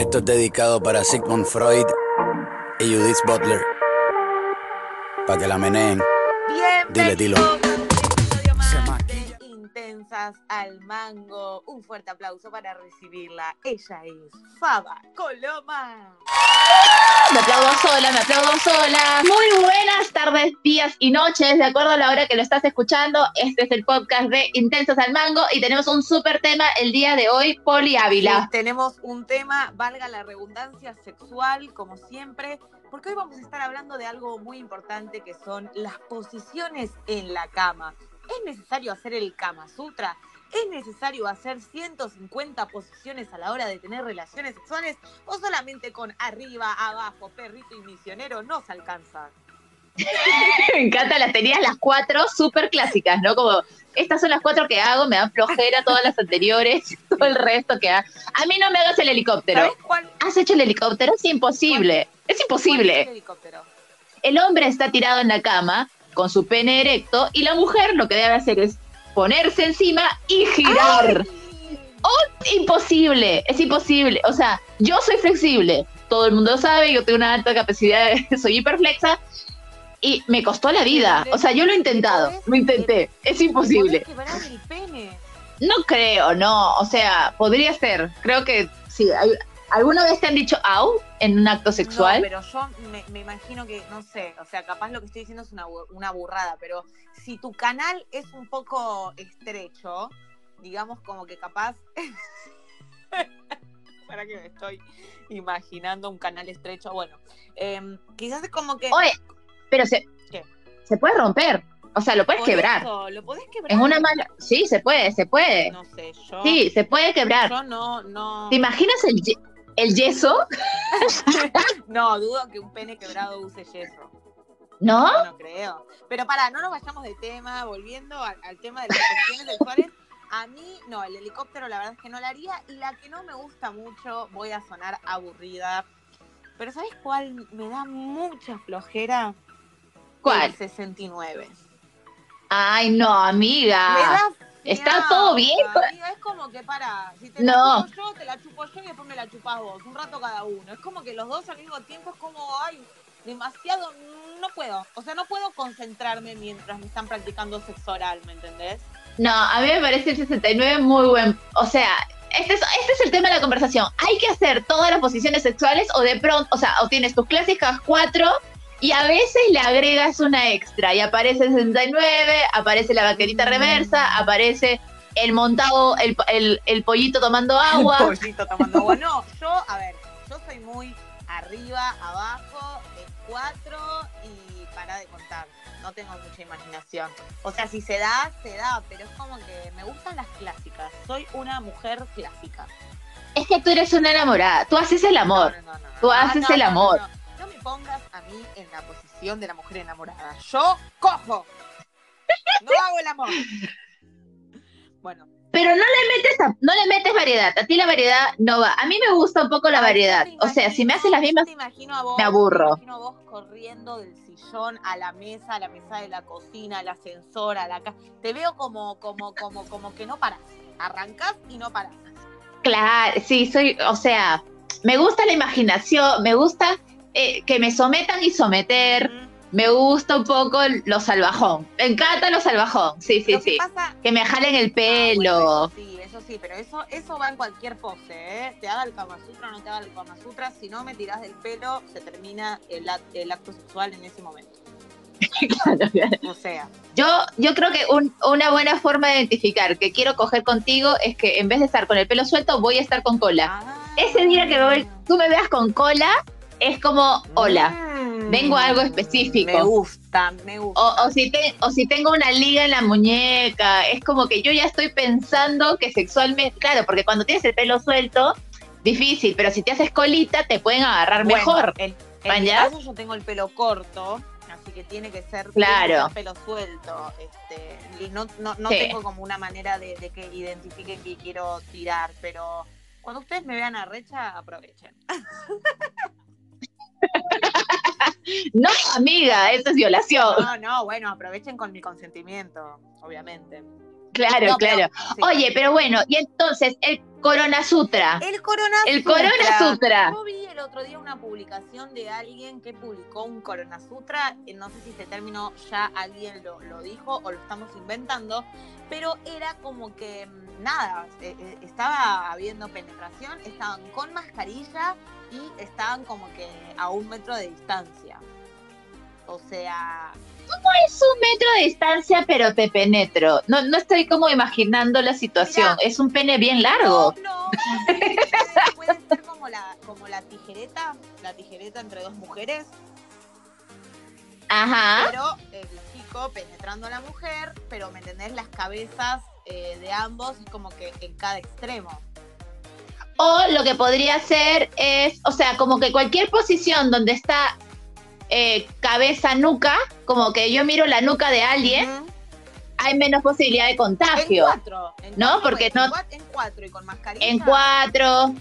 Esto es dedicado para Sigmund Freud y Judith Butler. Para que la meneen. Dile, dilo. Intensas al mango. Un fuerte aplauso para recibirla. Ella es Faba Coloma. Me aplaudo sola, me aplaudo sola. Muy buenas tardes, días y noches, de acuerdo a la hora que lo estás escuchando. Este es el podcast de Intensas al Mango y tenemos un súper tema el día de hoy, Poli Ávila. Sí, tenemos un tema, valga la redundancia, sexual, como siempre, porque hoy vamos a estar hablando de algo muy importante que son las posiciones en la cama. ¿Es necesario hacer el Kama Sutra? ¿Es necesario hacer 150 posiciones a la hora de tener relaciones sexuales o solamente con arriba, abajo, perrito y misionero nos alcanza? me encanta, las tenías las cuatro súper clásicas, ¿no? Como, estas son las cuatro que hago, me dan flojera todas las anteriores, todo el resto que hago. A mí no me hagas el helicóptero. ¿Has hecho el helicóptero? Es imposible, es ¿Cuál es imposible. el helicóptero? El hombre está tirado en la cama con su pene erecto y la mujer lo que debe hacer es ponerse encima y girar. Imposible, es imposible. O sea, yo soy flexible, todo el mundo lo sabe, yo tengo una alta capacidad, soy hiperflexa y me costó la vida. O sea, yo lo he intentado, lo intenté, es imposible. No creo, no, o sea, podría ser. Creo que sí. hay- ¿Alguna vez te han dicho au en un acto sexual? No, pero yo me, me imagino que, no sé, o sea, capaz lo que estoy diciendo es una, una burrada, pero si tu canal es un poco estrecho, digamos como que capaz... Para que me estoy imaginando un canal estrecho, bueno, em, quizás es como que... Oye, pero se, ¿Qué? se puede romper. O sea, lo puedes por quebrar. eso, ¿Lo podés quebrar? En una mano. Sí, se puede, se puede. No sé, yo... Sí, se puede quebrar. Yo no, no... ¿Te imaginas el, el yeso? No, dudo que un pene quebrado use yeso. ¿No? No, no creo. Pero para, no nos vayamos de tema, volviendo al, al tema de las posiciones sexuales. A mí, no, el helicóptero la verdad es que no la haría. Y la que no me gusta mucho, voy a sonar aburrida. Pero ¿sabes cuál me da mucha flojera? ¿Cuál? El 69. Ay, no, Me amiga. da ¿está todo bien? es como que para, si te No. la chupo yo, te la chupo yo y después me la chupas vos, un rato cada uno. Es como que los dos al mismo tiempo es como, ay, demasiado, no puedo. O sea, no puedo concentrarme mientras me están practicando sexo oral, ¿me entendés? No, a mí me parece el 69 muy buen. O sea, este es, este es el tema de la conversación. ¿Hay que hacer todas las posiciones sexuales o de pronto, o sea, o tienes tus clásicas cuatro y a veces le agregas una extra y aparece el 69, aparece la vaquerita Mm. reversa, aparece el montado, el, el, el pollito tomando agua. Pollito tomando agua. No, yo, a ver, yo soy muy arriba, abajo, en cuatro y para de contar. No tengo mucha imaginación. O sea, si se da, se da, pero es como que me gustan las clásicas. Soy una mujer clásica. Es que tú eres una enamorada, tú haces el amor. No, no, no. Tú No, haces el amor. No, me pongas a mí en la posición de la mujer enamorada. Yo cojo. No hago el amor. Bueno, Pero no le metes a- no le metes variedad, a ti la variedad no va. A mí me gusta un poco la variedad. O sea, si me haces las mismas yo te imagino a vos, me aburro. Te imagino a vos corriendo del sillón a la mesa, a la mesa de la cocina, al ascensor, a la casa. Te veo como, como, como, como que no paras. Arrancás y no paras. Claro, sí, soy, o sea, me gusta la imaginación, me gusta eh, que me sometan y someter, Mm. me gusta un poco lo salvajón, me encanta lo salvajón, sí, sí, Lo que sí, pasa- que me jalen el Ah, pelo, bueno, sí, eso sí, pero eso, eso va en cualquier pose, ¿eh? Te haga el Kama Sutra o no te haga el Kama Sutra, si no me tirás del pelo, se termina el, el acto sexual en ese momento. Claro, claro. O sea, Yo, yo creo que un- una buena forma de identificar que quiero coger contigo es que en vez de estar con el pelo suelto, voy a estar con cola. ah, Ese día que me- tú me veas con cola, es como, hola, Mm, vengo a algo específico. Me gusta, me gusta. O, o si te- o si tengo una liga en la muñeca, es como que yo ya estoy pensando que sexualmente, claro, porque cuando tienes el pelo suelto, difícil, pero si te haces colita te pueden agarrar Bueno, mejor. En, en caso yo tengo el pelo corto, así que tiene que ser, Claro. pelo suelto. Este, y no, no, no Sí. tengo como una manera de, de que identifiquen que quiero tirar, pero cuando ustedes me vean a recha, aprovechen. No, amiga, eso es violación. No, no, bueno, aprovechen con mi consentimiento, obviamente. Claro, claro. Oye, pero bueno, y entonces, el Corona Sutra. El Corona El Corona Sutra. Yo vi el otro día una publicación de alguien que publicó un Corona Sutra. Eh, no sé si este término ya alguien lo, dijo o lo estamos inventando, pero era como que mm, nada, eh, eh, estaba habiendo penetración, estaban con mascarilla y estaban como que a un metro de distancia. O sea, ¿Cómo es un metro de distancia, pero te penetro? No, no estoy como imaginando la situación. es un pene bien largo. No, no. puede, ser como la, como la tijereta, la tijereta entre dos mujeres. Ajá. Pero el chico penetrando a la mujer, pero ¿me entendés? Las cabezas eh, de ambos es como que en cada extremo. O lo que podría ser es, o sea, como que cualquier posición donde está eh, cabeza, nuca, como que yo miro la nuca de alguien, hay menos posibilidad de contagio. En cuatro, ¿no? Porque no. En cuatro y con mascarilla. En cuatro,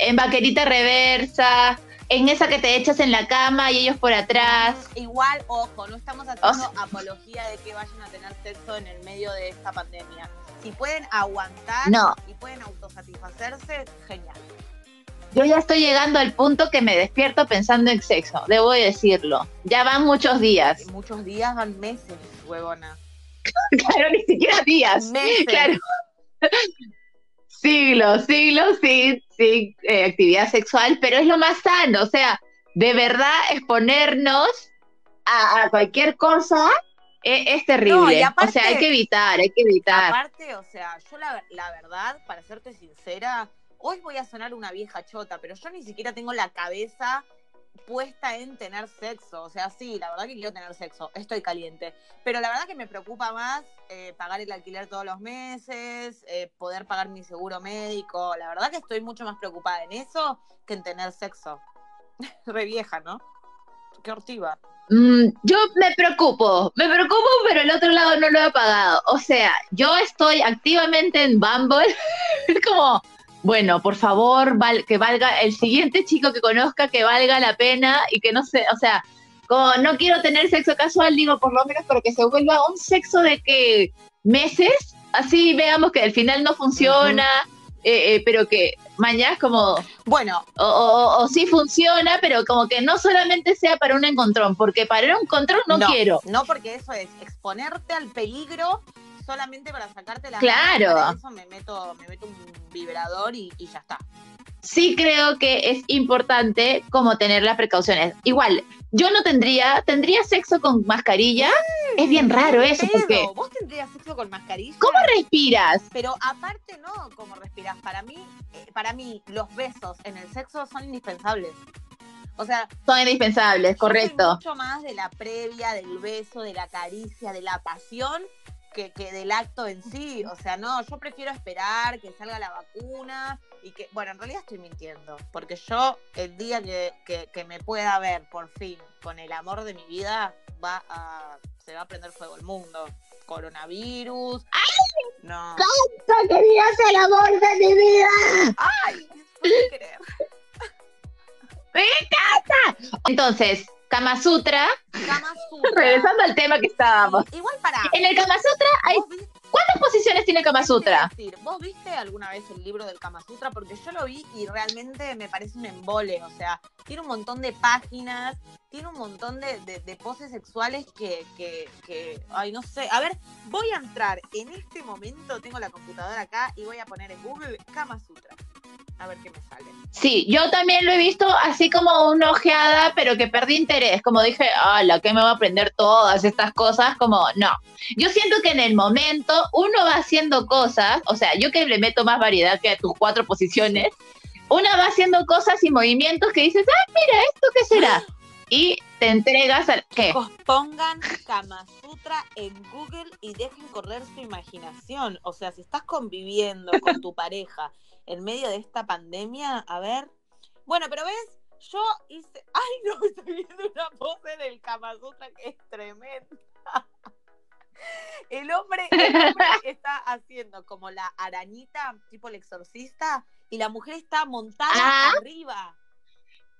en vaquerita reversa, en esa que te echas en la cama y ellos por atrás. Igual, ojo, no estamos haciendo apología de que vayan a tener sexo en el medio de esta pandemia. Si pueden aguantar y pueden autosatisfacerse, genial. Yo ya estoy llegando al punto que me despierto pensando en sexo, debo decirlo. Ya van muchos días. Muchos días van meses, huevona. claro, ni siquiera días. Meses. Claro. siglos, siglos sin, sin eh, actividad sexual, pero es lo más sano. O sea, de verdad exponernos a, cualquier cosa es, terrible. o sea, hay que evitar, hay que evitar. Aparte, o sea, yo la, la verdad, para serte sincera, hoy voy a sonar una vieja chota, pero yo ni siquiera tengo la cabeza puesta en tener sexo. O sea, sí, la verdad que quiero tener sexo, estoy caliente. Pero la verdad que me preocupa más eh, pagar el alquiler todos los meses, eh, poder pagar mi seguro médico. La verdad que estoy mucho más preocupada en eso que en tener sexo. Re vieja, ¿no? Qué hortiva. Mm, yo me preocupo, me preocupo, pero el otro lado no lo he pagado. O sea, yo estoy activamente en Bumble. es como, bueno, por favor, que valga el siguiente chico que conozca, que valga la pena y que no se, o sea, como no quiero tener sexo casual, digo, por lo menos para que se vuelva un sexo de que meses, así veamos que al final no funciona, eh, eh, pero que mañana es como, bueno, o, o, sí funciona, pero como que no solamente sea para un encontrón, porque para un encontrón no, no quiero. No, porque eso es exponerte al peligro solamente para sacarte la Claro. eso me meto, me meto un vibrador y, ya está. Sí creo que es importante como tener las precauciones. Igual, yo no tendría, tendría sexo con mascarilla. es bien raro eso, porque. ¿Vos tendrías sexo con mascarilla? ¿Cómo respiras? Pero aparte no, ¿cómo respiras? Para mí, eh, para mí, los besos en el sexo son indispensables. O sea, son indispensables, correcto. Mucho más de la previa, del beso, de la caricia, de la pasión, que, del acto en sí. O sea, no, yo prefiero esperar que salga la vacuna y que, bueno, en realidad estoy mintiendo, porque yo el día que, me pueda ver por fin con el amor de mi vida, va a, se va a prender fuego el mundo. Coronavirus. ¡Ay! No. ¡Tanto querías el amor de mi vida! ¡Ay! ¡Me encanta! Entonces, Kama Sutra. Kama Sutra. Regresando al tema que estábamos. igual para. En el Kama Sutra hay. ¿Cuántas posiciones tiene Kama Sutra? Decir, ¿Vos viste alguna vez el libro del Kama Sutra? Porque yo lo vi y realmente me parece un embole. O sea, tiene un montón de páginas, tiene un montón de, de, poses sexuales que, que, que, Ay, no sé. A ver, voy a entrar en este momento, tengo la computadora acá y voy a poner en Google Kama Sutra a ver qué me sale. Sí, yo también lo he visto así como una ojeada, pero que perdí interés. Como dije, la ¿qué me va a aprender todas estas cosas? Como, no. Yo siento que en el momento uno va haciendo cosas, o sea, yo que le meto más variedad que a tus cuatro posiciones, una va haciendo cosas y movimientos que dices, ah, mira, ¿esto qué será? Y te entregas al. ¿Qué? Pongan Kama Sutra en Google y dejen correr su imaginación. O sea, si estás conviviendo con tu pareja en medio de esta pandemia, a ver. Bueno, pero ves, yo hice. Ay, no, estoy viendo una pose del Kama Sutra que es tremenda. El hombre, está haciendo como la arañita, tipo el exorcista, y la mujer está montada ah. arriba.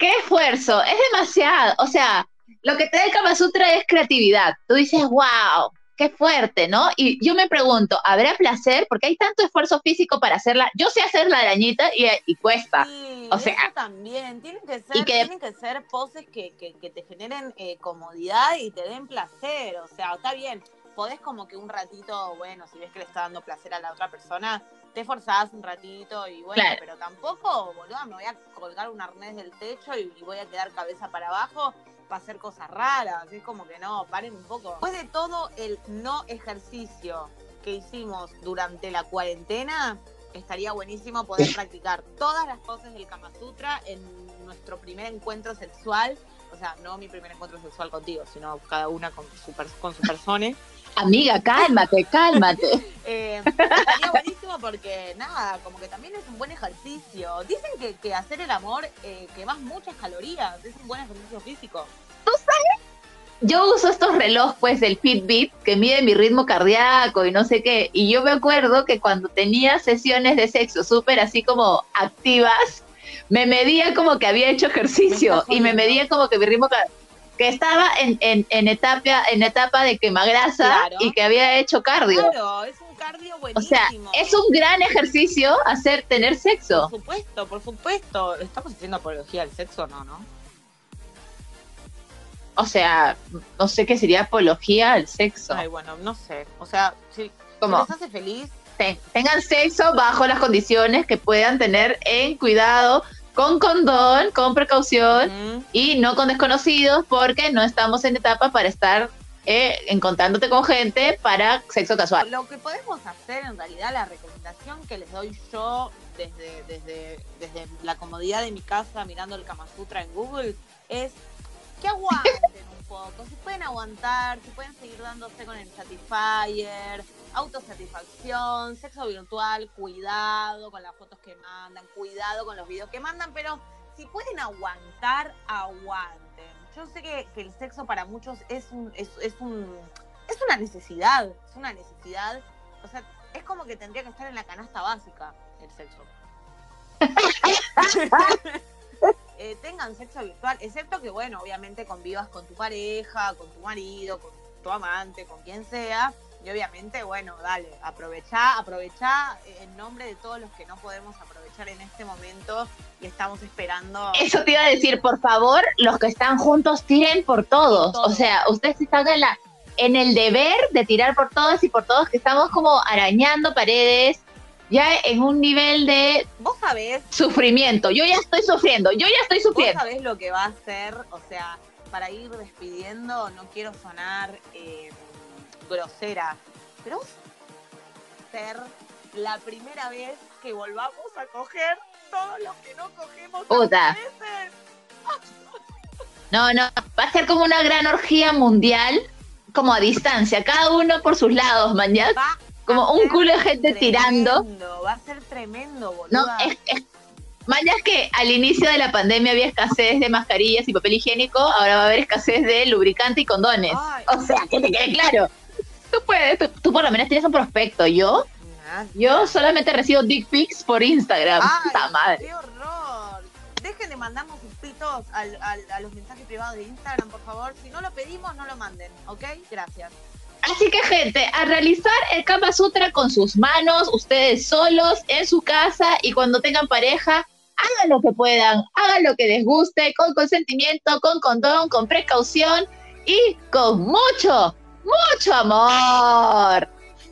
¡Qué esfuerzo! Es demasiado. O sea, lo que te da el Kama Sutra es creatividad. Tú dices, wow, qué fuerte, ¿no? Y yo me pregunto, ¿habrá placer? Porque hay tanto esfuerzo físico para hacerla. Yo sé hacer la arañita y, cuesta. o sea, también. Tienen que ser, tienen que ser poses que, que, te generen eh, comodidad y te den placer. O sea, está bien. Podés como que un ratito, bueno, si ves que le está dando placer a la otra persona, te forzás un ratito y bueno, pero tampoco, boludo, me voy a colgar un arnés del techo y voy a quedar cabeza para abajo para hacer cosas raras. Es como que no, paren un poco. Después de todo el no ejercicio que hicimos durante la cuarentena, estaría buenísimo poder practicar todas las poses del Kama Sutra en nuestro primer encuentro sexual. O sea, no mi primer encuentro sexual contigo, sino cada una con su, con su persona. Amiga, cálmate, cálmate. eh, estaría buenísimo porque, nada, como que también es un buen ejercicio. Dicen que, que hacer el amor eh, quemas muchas calorías, es un buen ejercicio físico. ¿Tú sabes? Yo uso estos relojes, pues, del Fitbit, que mide mi ritmo cardíaco y no sé qué. Y yo me acuerdo que cuando tenía sesiones de sexo súper así como activas, me medía como que había hecho ejercicio y me medía como que mi ritmo que estaba en, en, en, etapa, en etapa de quemagrasa y que había hecho cardio. Claro, es un cardio buenísimo. O sea, es un gran ejercicio hacer tener sexo. Por supuesto, por supuesto. ¿Estamos haciendo apología al sexo no, no? O sea, no sé qué sería apología al sexo. Ay, bueno, no sé. O sea, si, ¿Cómo? les hace feliz. tengan sexo bajo las condiciones que puedan tener en cuidado con condón, con precaución y no con desconocidos porque no estamos en etapa para estar eh, encontrándote con gente para sexo casual. Lo que podemos hacer en realidad, la recomendación que les doy yo desde, desde, desde la comodidad de mi casa mirando el Kama Sutra en Google es que aguanten un poco, si pueden aguantar, si pueden seguir dándose con el Satisfyer, autosatisfacción, sexo virtual, cuidado con las fotos que mandan, cuidado con los videos que mandan, pero si pueden aguantar, aguanten. Yo sé que, el sexo para muchos es un, es, un es una necesidad, es una necesidad. O sea, es como que tendría que estar en la canasta básica el sexo. Eh, tengan sexo virtual, excepto que, bueno, obviamente convivas con tu pareja, con tu marido, con tu amante, con quien sea, y obviamente, bueno, dale, aprovecha, aprovecha en nombre de todos los que no podemos aprovechar en este momento y estamos esperando. Eso te iba a decir, por favor, los que están juntos tiren por todos. O sea, ustedes están en la en el deber de tirar por todos y por todos que estamos como arañando paredes, ya en un nivel de vos sabés sufrimiento. Yo ya estoy sufriendo, yo ya estoy sufriendo. Vos sabés lo que va a ser, o sea, para ir despidiendo, no quiero sonar eh, grosera, pero ser la primera vez que volvamos a coger todo lo que no cogemos Puta. No, no, va a ser como una gran orgía mundial, como a distancia, cada uno por sus lados, man, Como un culo de gente tirando. Va a ser tremendo, boludo. No, es, es que al inicio de la pandemia había escasez de mascarillas y papel higiénico, ahora va a haber escasez de lubricante y condones. o sea, que te quede claro tú puedes, tú, por lo menos tienes un prospecto. Yo, yo solamente recibo dick pics por Instagram. Ay, madre! ¡Qué horror! Dejen de mandarnos sus pitos a los mensajes privados de Instagram, por favor. Si no lo pedimos, no lo manden, ¿ok? Gracias. Así que, gente, a realizar el Kama Sutra con sus manos, ustedes solos, en su casa y cuando tengan pareja, hagan lo que puedan, hagan lo que les guste, con consentimiento, con condón, con precaución y con mucho, mucho amor.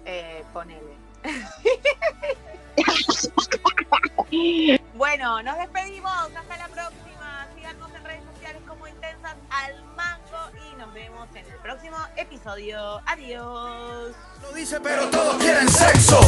Eh, ponele. bueno, nos despedimos. Hasta la próxima. Síganos en redes sociales como Intensas al Mango y nos vemos en el próximo episodio. Adiós. Lo dice, pero todos quieren sexo.